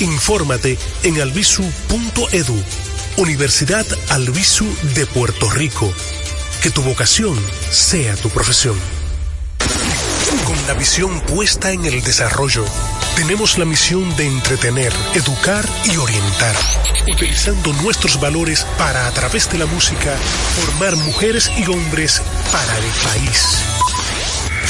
Infórmate en albisu.edu, Universidad Albisu de Puerto Rico. Que tu vocación sea tu profesión. Con la visión puesta en el desarrollo, tenemos la misión de entretener, educar y orientar, utilizando nuestros valores para, a través de la música, formar mujeres y hombres para el país.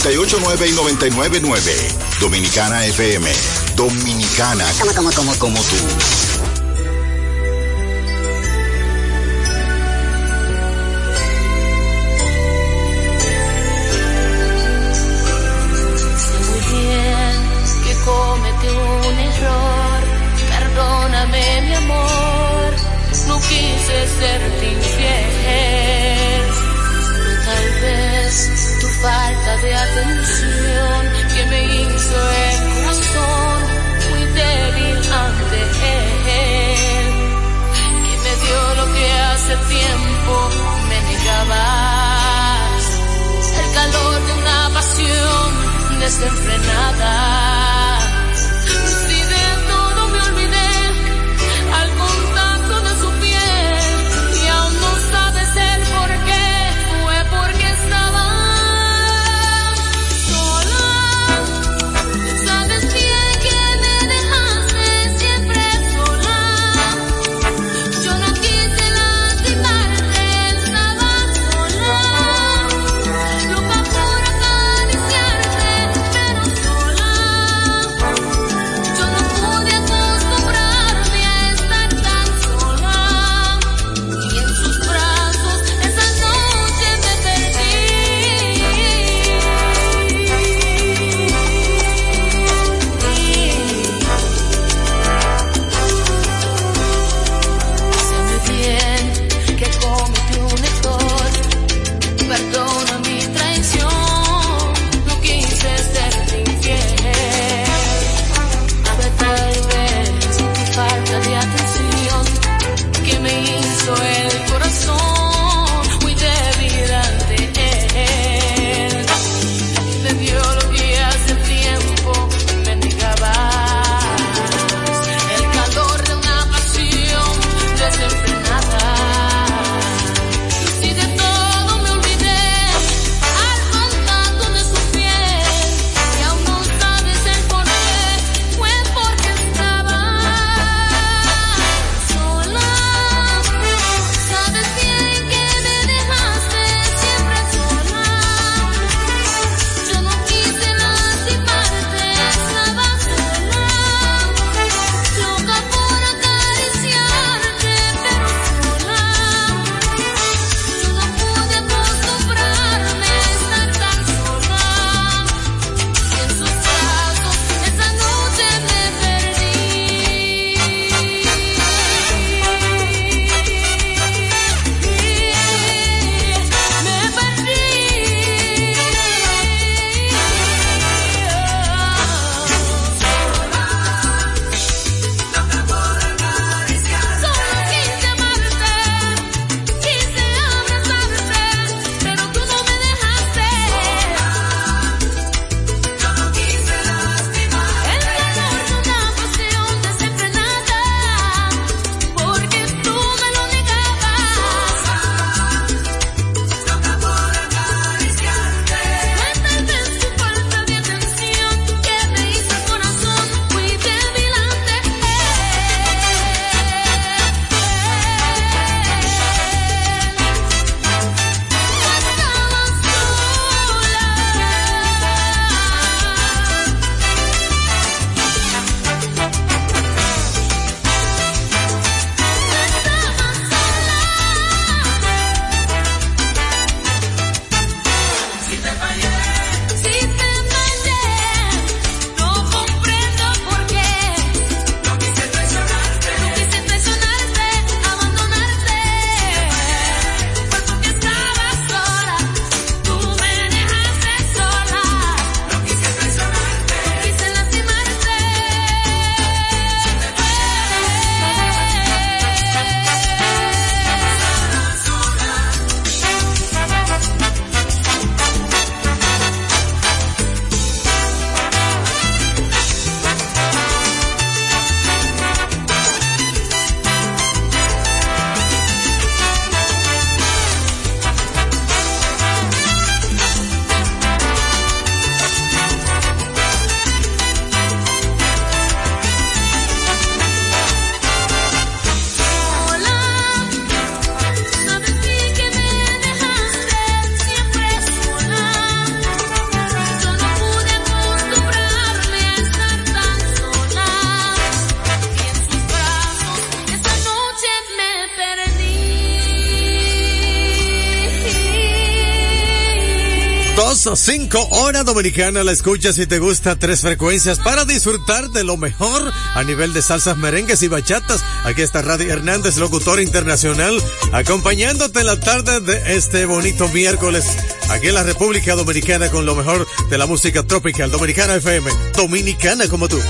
989 y 999. Dominicana FM. Dominicana. Como, como, como, como tú. cometí falta de atención que me hizo el corazón muy débil ante él, que me dio lo que hace tiempo me negabas, el calor de una pasión desenfrenada. 2 o 5 hora dominicana la escuchas si te gusta tres frecuencias para disfrutar de lo mejor a nivel de salsas, merengues y bachatas. Aquí está Radio Hernández, locutor internacional, acompañándote en la tarde de este bonito miércoles aquí en la República Dominicana con lo mejor de la música tropical dominicana FM, dominicana como tú.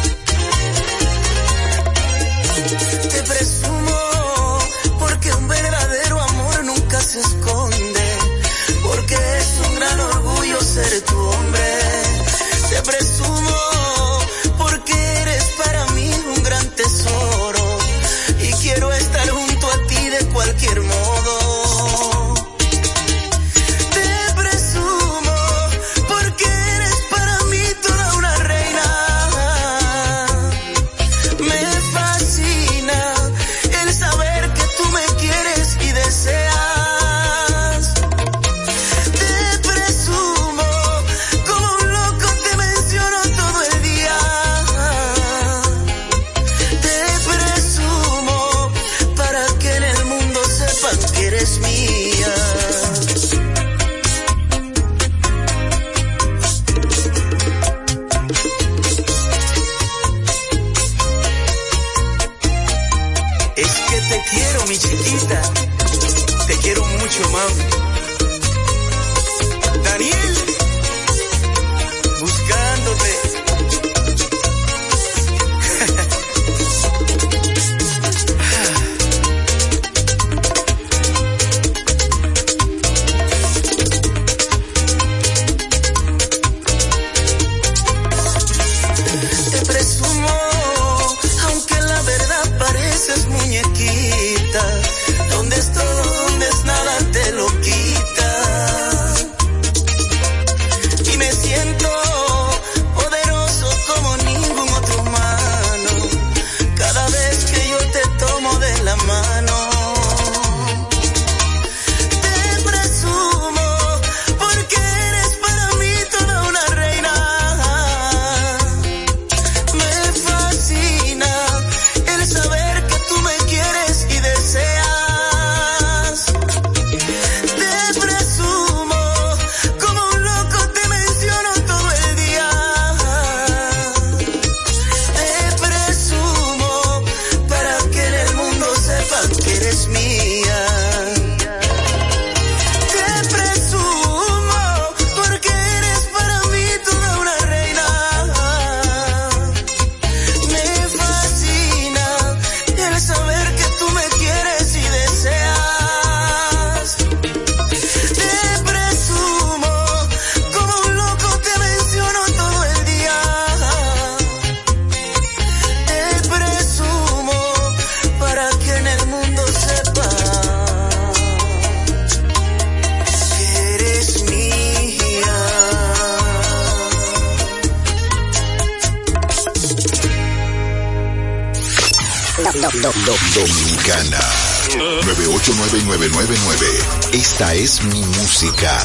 989999. Esta es mi música.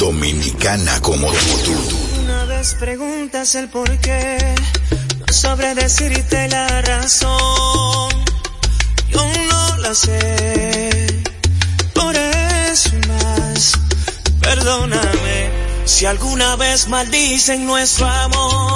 Dominicana como tú. Una vez preguntas el por qué, no sabré decirte la razón. Yo no la sé. Por eso más, perdóname. Si alguna vez maldicen nuestro amor,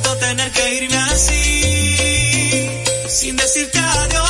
Siento tener que irme así, sin decirte adiós.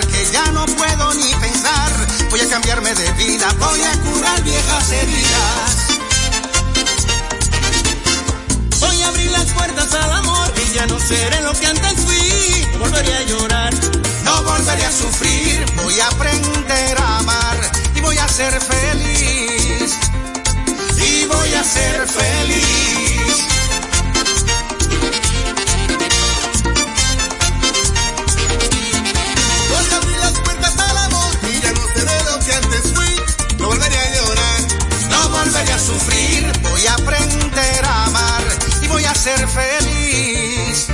Que ya no puedo ni pensar. Voy a cambiarme de vida, voy a curar viejas heridas. Voy a abrir las puertas al amor y ya no seré lo que antes fui. No volveré a llorar. No volveré a sufrir, voy a aprender a amar y voy a ser feliz. Y voy a ser feliz. Ser feliz.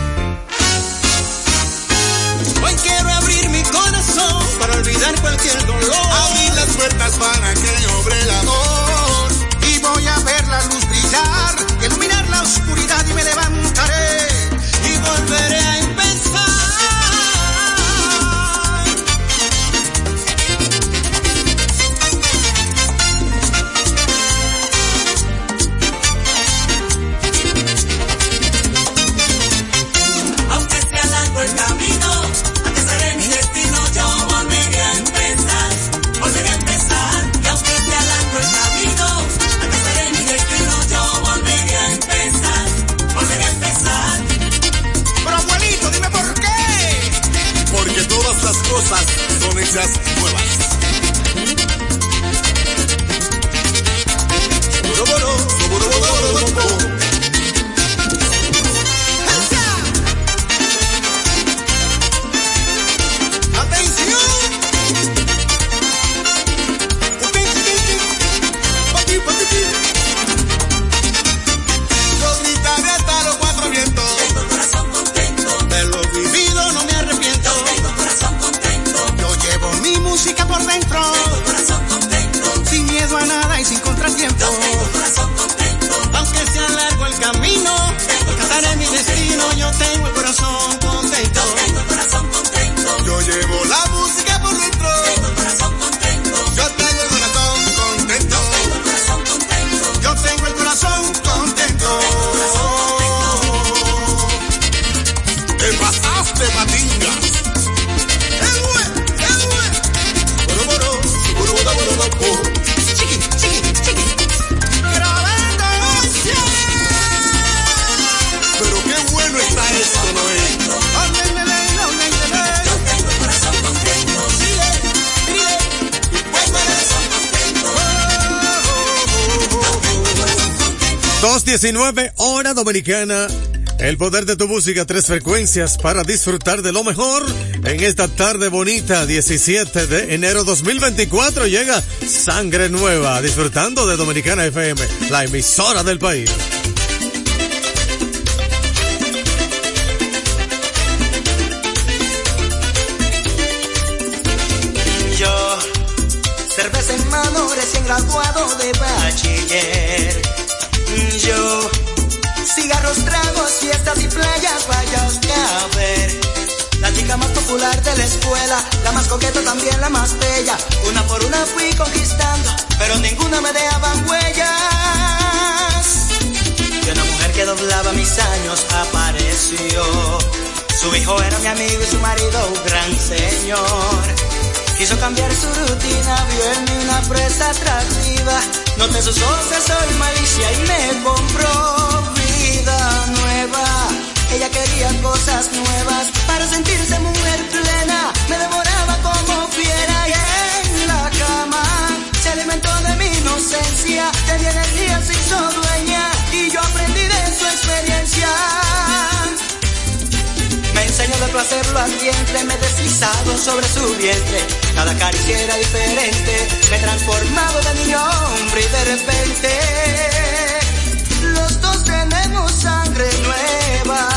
Hoy quiero abrir mi corazón para olvidar cualquier dolor. Abrir las puertas para que obre el amor. y voy a ver la luz brillar, iluminar la oscuridad tiempo. 219 hora dominicana. El poder de tu música, tres frecuencias para disfrutar de lo mejor. En esta tarde bonita, 17 de enero 2024, llega Sangre Nueva, disfrutando de Dominicana FM, la emisora del país. Yo, cerveza en mano, recién graduado de bachiller. Yo, cigarros, tragos, fiestas y playas, vayas a ver. La chica más popular de la escuela, la más coqueta también la más bella. Una por una fui conquistando, pero ninguna me dejaban huellas. Y una mujer que doblaba mis años apareció. Su hijo era mi amigo y su marido un gran señor. Quiso cambiar su rutina, vio en mí una presa atractiva. Noté sus ojos de sol y malicia y me compró vida nueva. Ella quería cosas nuevas para sentirse mujer plena. Me devoraba como fiera y en la cama se alimentó de mi inocencia. De energía se hizo dueña y yo aprendí de su experiencia. De placer lo ardiente, me he deslizado sobre su vientre. Cada caricia era diferente, me he transformado de niño hombre y de repente los dos tenemos sangre nueva.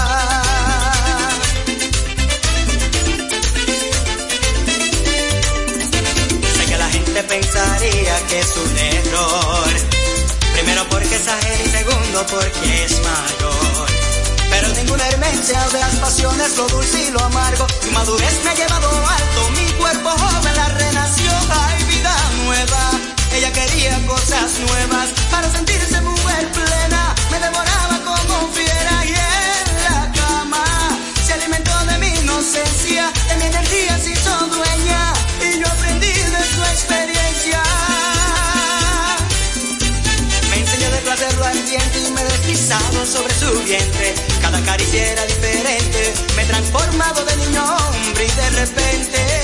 Sé que la gente pensaría que es un error. Primero porque es ajeno y segundo porque es mayor. Pero ninguna hermencia de las pasiones, lo dulce y lo amargo. Tu madurez me ha llevado alto, mi cuerpo joven la renació. Hay vida nueva, ella quería cosas nuevas para sentirse mujer plena. Me devoraba como fiera y en la cama se alimentó de mi inocencia, de mi energía se hizo dueña y yo aprendí de su experiencia. Me enseñó de placer lo y me he deslizado sobre su vientre. Cada caricia era diferente, me he transformado de niño hombre y de repente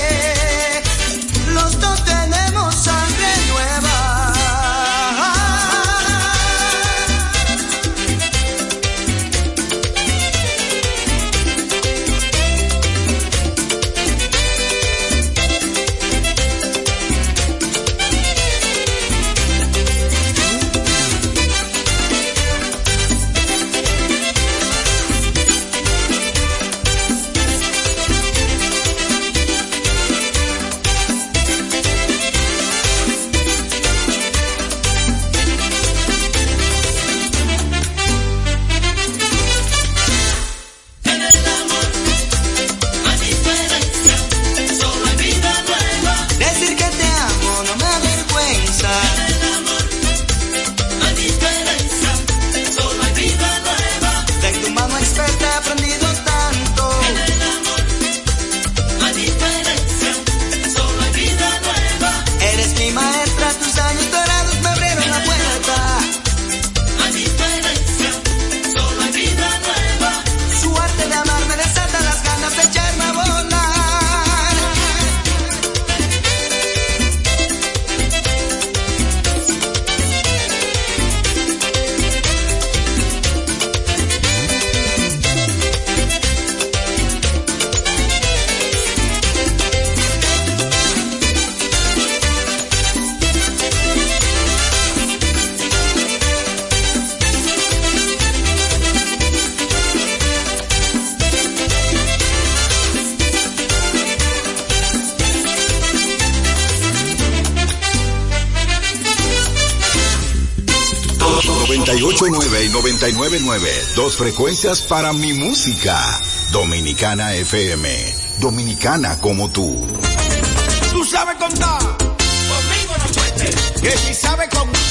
99.9. Dos frecuencias para mi música. Dominicana FM. Dominicana como tú. Tú sabes contar. Conmigo no cuentes. Que si sabes contar.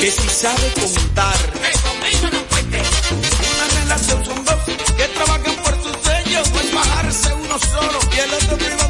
que si sabe contar. No. Una relación son dos que trabajan por sus sellos, pues bajarse uno solo y el otro privado.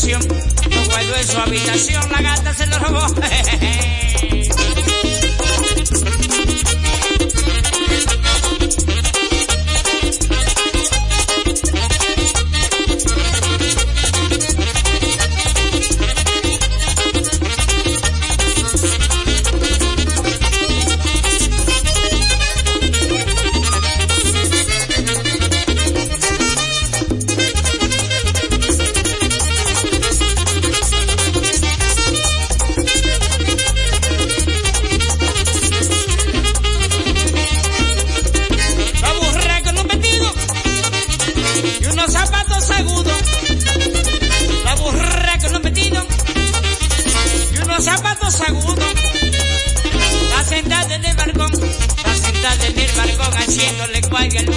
habitación. Lo guardó en su habitación, la gata se lo robó. zapatos agudos, la burra con los metidos y unos zapatos agudos. Está sentada en el barcón, está sentada en el barcón haciéndole cuadro al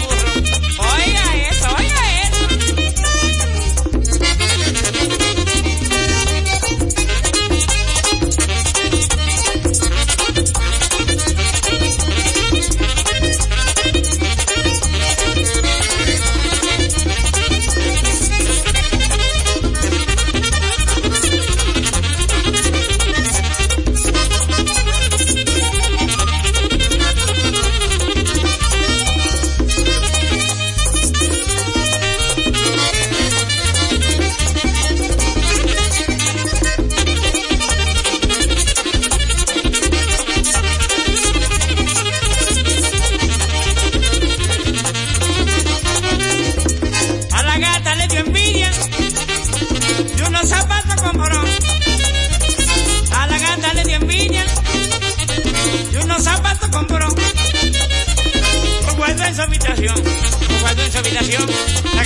Gracias.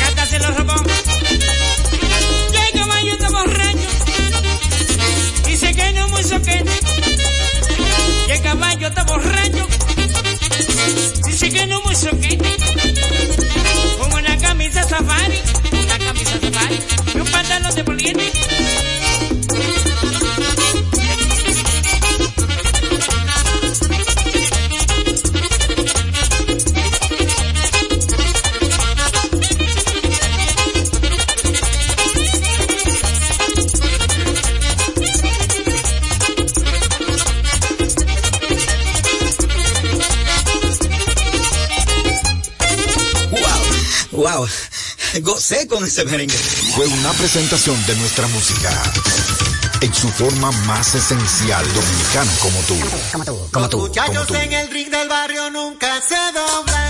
con ese merengue. Fue una presentación de nuestra música. En su forma más esencial, dominicano como tú. Como tú, como tú. Como tú. Los muchachos como tú. en el ring del barrio nunca se doblan.